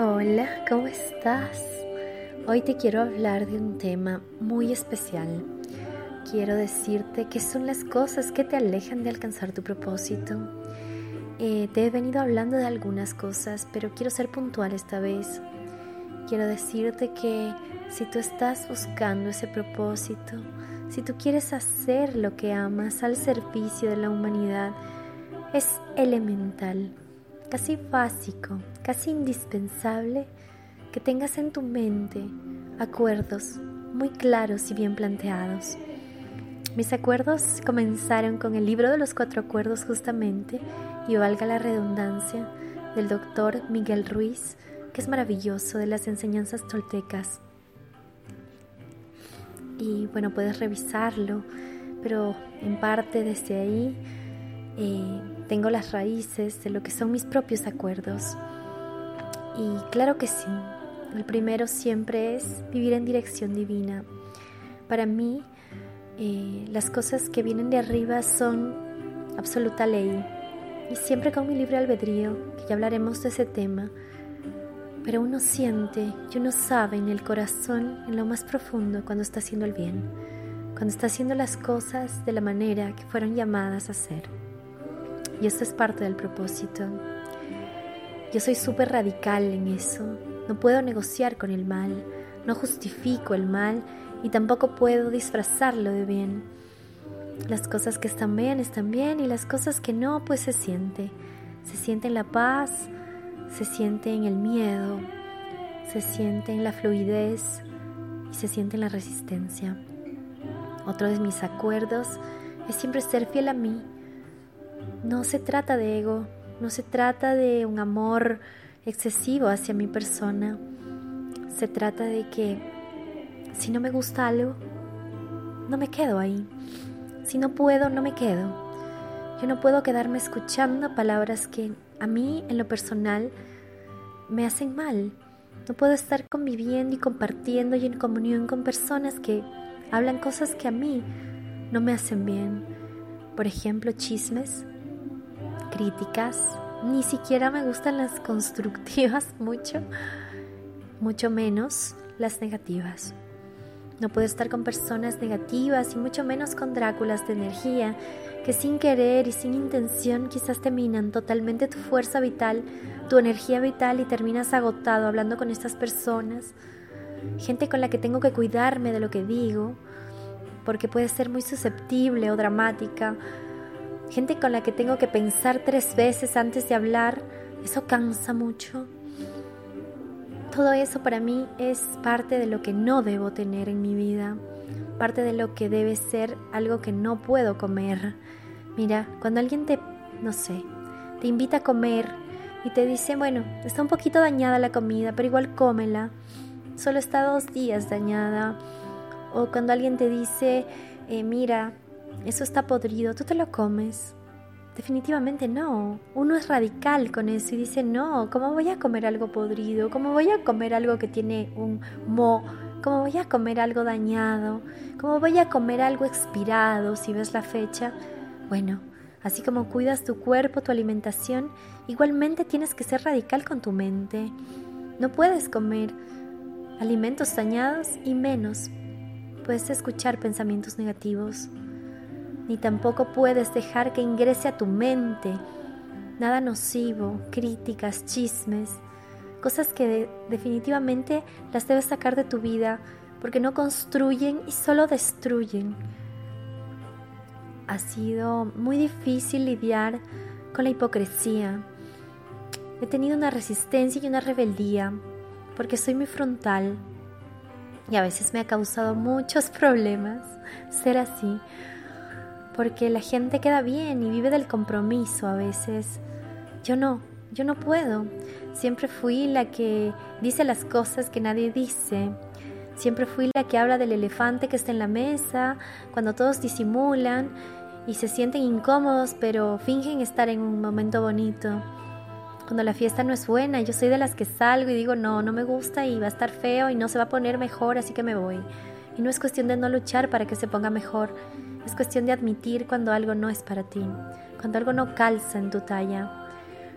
Hola, ¿cómo estás? Hoy te quiero hablar de un tema muy especial. Quiero decirte qué son las cosas que te alejan de alcanzar tu propósito. Eh, te he venido hablando de algunas cosas, pero quiero ser puntual esta vez. Quiero decirte que si tú estás buscando ese propósito, si tú quieres hacer lo que amas al servicio de la humanidad, es elemental casi básico, casi indispensable que tengas en tu mente acuerdos muy claros y bien planteados. Mis acuerdos comenzaron con el libro de los cuatro acuerdos justamente, y valga la redundancia, del doctor Miguel Ruiz, que es maravilloso de las enseñanzas toltecas. Y bueno, puedes revisarlo, pero en parte desde ahí eh, tengo las raíces de lo que son mis propios acuerdos. Y claro que sí, el primero siempre es vivir en dirección divina. Para mí, eh, las cosas que vienen de arriba son absoluta ley. Y siempre con mi libre albedrío, que ya hablaremos de ese tema, pero uno siente y uno sabe en el corazón, en lo más profundo, cuando está haciendo el bien, cuando está haciendo las cosas de la manera que fueron llamadas a hacer. Y esto es parte del propósito. Yo soy súper radical en eso. No puedo negociar con el mal, no justifico el mal y tampoco puedo disfrazarlo de bien. Las cosas que están bien están bien y las cosas que no, pues se siente. Se siente en la paz, se siente en el miedo, se siente en la fluidez y se siente en la resistencia. Otro de mis acuerdos es siempre ser fiel a mí no se trata de ego, no se trata de un amor excesivo hacia mi persona. Se trata de que si no me gusta algo, no me quedo ahí. Si no puedo, no me quedo. Yo no puedo quedarme escuchando palabras que a mí en lo personal me hacen mal. No puedo estar conviviendo y compartiendo y en comunión con personas que hablan cosas que a mí no me hacen bien. Por ejemplo, chismes, críticas, ni siquiera me gustan las constructivas mucho, mucho menos las negativas. No puedo estar con personas negativas y mucho menos con Dráculas de energía que sin querer y sin intención quizás te minan totalmente tu fuerza vital, tu energía vital y terminas agotado hablando con estas personas. Gente con la que tengo que cuidarme de lo que digo, porque puede ser muy susceptible o dramática gente con la que tengo que pensar tres veces antes de hablar, eso cansa mucho. Todo eso para mí es parte de lo que no debo tener en mi vida, parte de lo que debe ser algo que no puedo comer. Mira, cuando alguien te, no sé, te invita a comer y te dice, bueno, está un poquito dañada la comida, pero igual cómela, solo está dos días dañada. O cuando alguien te dice, eh, mira, eso está podrido, tú te lo comes. Definitivamente no. Uno es radical con eso y dice, no, ¿cómo voy a comer algo podrido? ¿Cómo voy a comer algo que tiene un mo? ¿Cómo voy a comer algo dañado? ¿Cómo voy a comer algo expirado si ves la fecha? Bueno, así como cuidas tu cuerpo, tu alimentación, igualmente tienes que ser radical con tu mente. No puedes comer alimentos dañados y menos puedes escuchar pensamientos negativos ni tampoco puedes dejar que ingrese a tu mente nada nocivo, críticas, chismes, cosas que definitivamente las debes sacar de tu vida porque no construyen y solo destruyen. Ha sido muy difícil lidiar con la hipocresía. He tenido una resistencia y una rebeldía porque soy muy frontal y a veces me ha causado muchos problemas ser así porque la gente queda bien y vive del compromiso a veces. Yo no, yo no puedo. Siempre fui la que dice las cosas que nadie dice. Siempre fui la que habla del elefante que está en la mesa, cuando todos disimulan y se sienten incómodos, pero fingen estar en un momento bonito. Cuando la fiesta no es buena, yo soy de las que salgo y digo, no, no me gusta y va a estar feo y no se va a poner mejor, así que me voy. Y no es cuestión de no luchar para que se ponga mejor, es cuestión de admitir cuando algo no es para ti, cuando algo no calza en tu talla,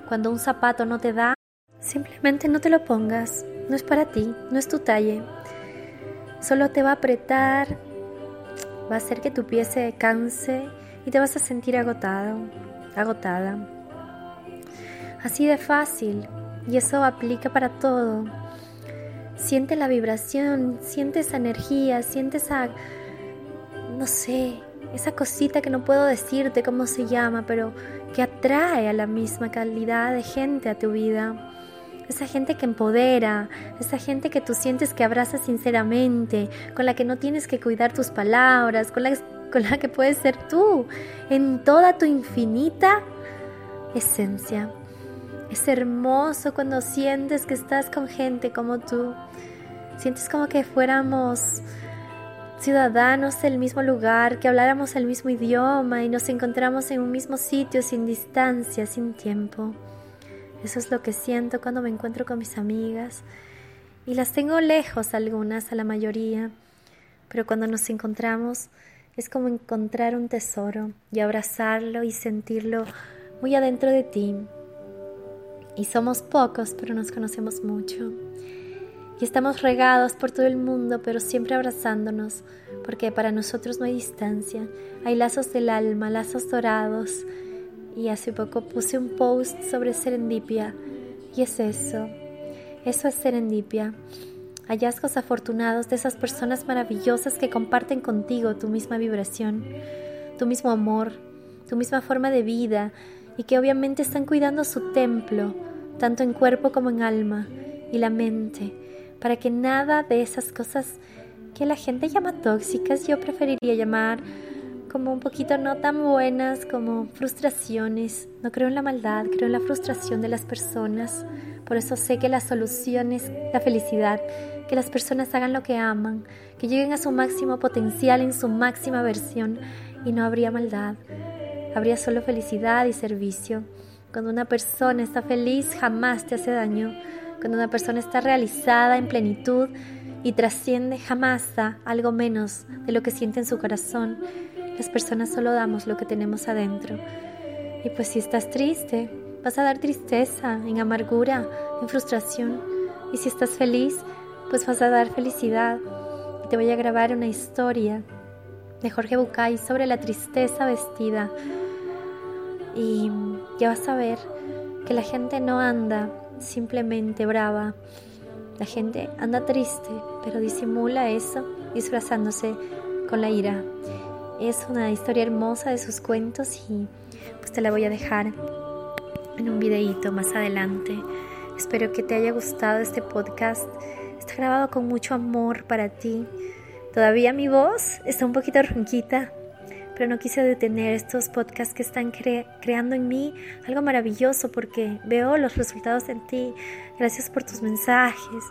cuando un zapato no te da Simplemente no te lo pongas, no es para ti, no es tu talle. Solo te va a apretar, va a hacer que tu pie se canse y te vas a sentir agotado, agotada. Así de fácil, y eso aplica para todo. Siente la vibración, siente esa energía, siente esa, no sé, esa cosita que no puedo decirte cómo se llama, pero que atrae a la misma calidad de gente a tu vida. Esa gente que empodera, esa gente que tú sientes que abrazas sinceramente, con la que no tienes que cuidar tus palabras, con la, con la que puedes ser tú en toda tu infinita esencia. Es hermoso cuando sientes que estás con gente como tú. Sientes como que fuéramos ciudadanos del mismo lugar, que habláramos el mismo idioma y nos encontramos en un mismo sitio sin distancia, sin tiempo. Eso es lo que siento cuando me encuentro con mis amigas y las tengo lejos algunas, a la mayoría, pero cuando nos encontramos es como encontrar un tesoro y abrazarlo y sentirlo muy adentro de ti. Y somos pocos, pero nos conocemos mucho y estamos regados por todo el mundo, pero siempre abrazándonos, porque para nosotros no hay distancia, hay lazos del alma, lazos dorados. Y hace poco puse un post sobre serendipia, y es eso, eso es serendipia. Hallazgos afortunados de esas personas maravillosas que comparten contigo tu misma vibración, tu mismo amor, tu misma forma de vida y que obviamente están cuidando su templo, tanto en cuerpo como en alma y la mente para que nada de esas cosas que la gente llama tóxicas, yo preferiría llamar como un poquito no tan buenas como frustraciones. No creo en la maldad, creo en la frustración de las personas. Por eso sé que la solución es la felicidad, que las personas hagan lo que aman, que lleguen a su máximo potencial en su máxima versión y no habría maldad. Habría solo felicidad y servicio. Cuando una persona está feliz jamás te hace daño. Cuando una persona está realizada en plenitud y trasciende, jamás da algo menos de lo que siente en su corazón. Las personas solo damos lo que tenemos adentro. Y pues si estás triste, vas a dar tristeza, en amargura, en frustración. Y si estás feliz, pues vas a dar felicidad. Y te voy a grabar una historia de Jorge Bucay sobre la tristeza vestida. Y ya vas a ver que la gente no anda simplemente brava. La gente anda triste, pero disimula eso disfrazándose con la ira. Es una historia hermosa de sus cuentos y pues te la voy a dejar en un videíto más adelante. Espero que te haya gustado este podcast. Está grabado con mucho amor para ti. Todavía mi voz está un poquito ronquita, pero no quise detener estos podcasts que están creando en mí algo maravilloso porque veo los resultados en ti. Gracias por tus mensajes,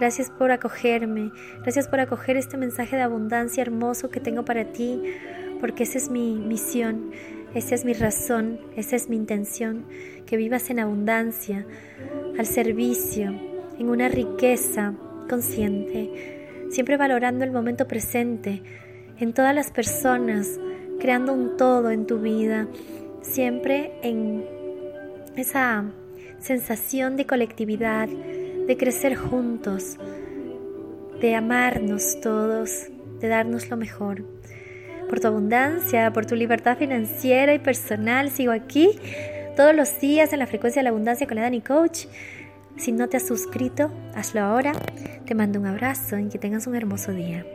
gracias por acogerme, gracias por acoger este mensaje de abundancia hermoso que tengo para ti, porque esa es mi misión, esa es mi razón, esa es mi intención, que vivas en abundancia, al servicio, en una riqueza consciente, siempre valorando el momento presente, en todas las personas, creando un todo en tu vida, siempre en esa sensación de colectividad, de crecer juntos, de amarnos todos, de darnos lo mejor. Por tu abundancia, por tu libertad financiera y personal, sigo aquí todos los días en la frecuencia de la abundancia con la Dani Coach. Si no te has suscrito, hazlo ahora. Te mando un abrazo y que tengas un hermoso día.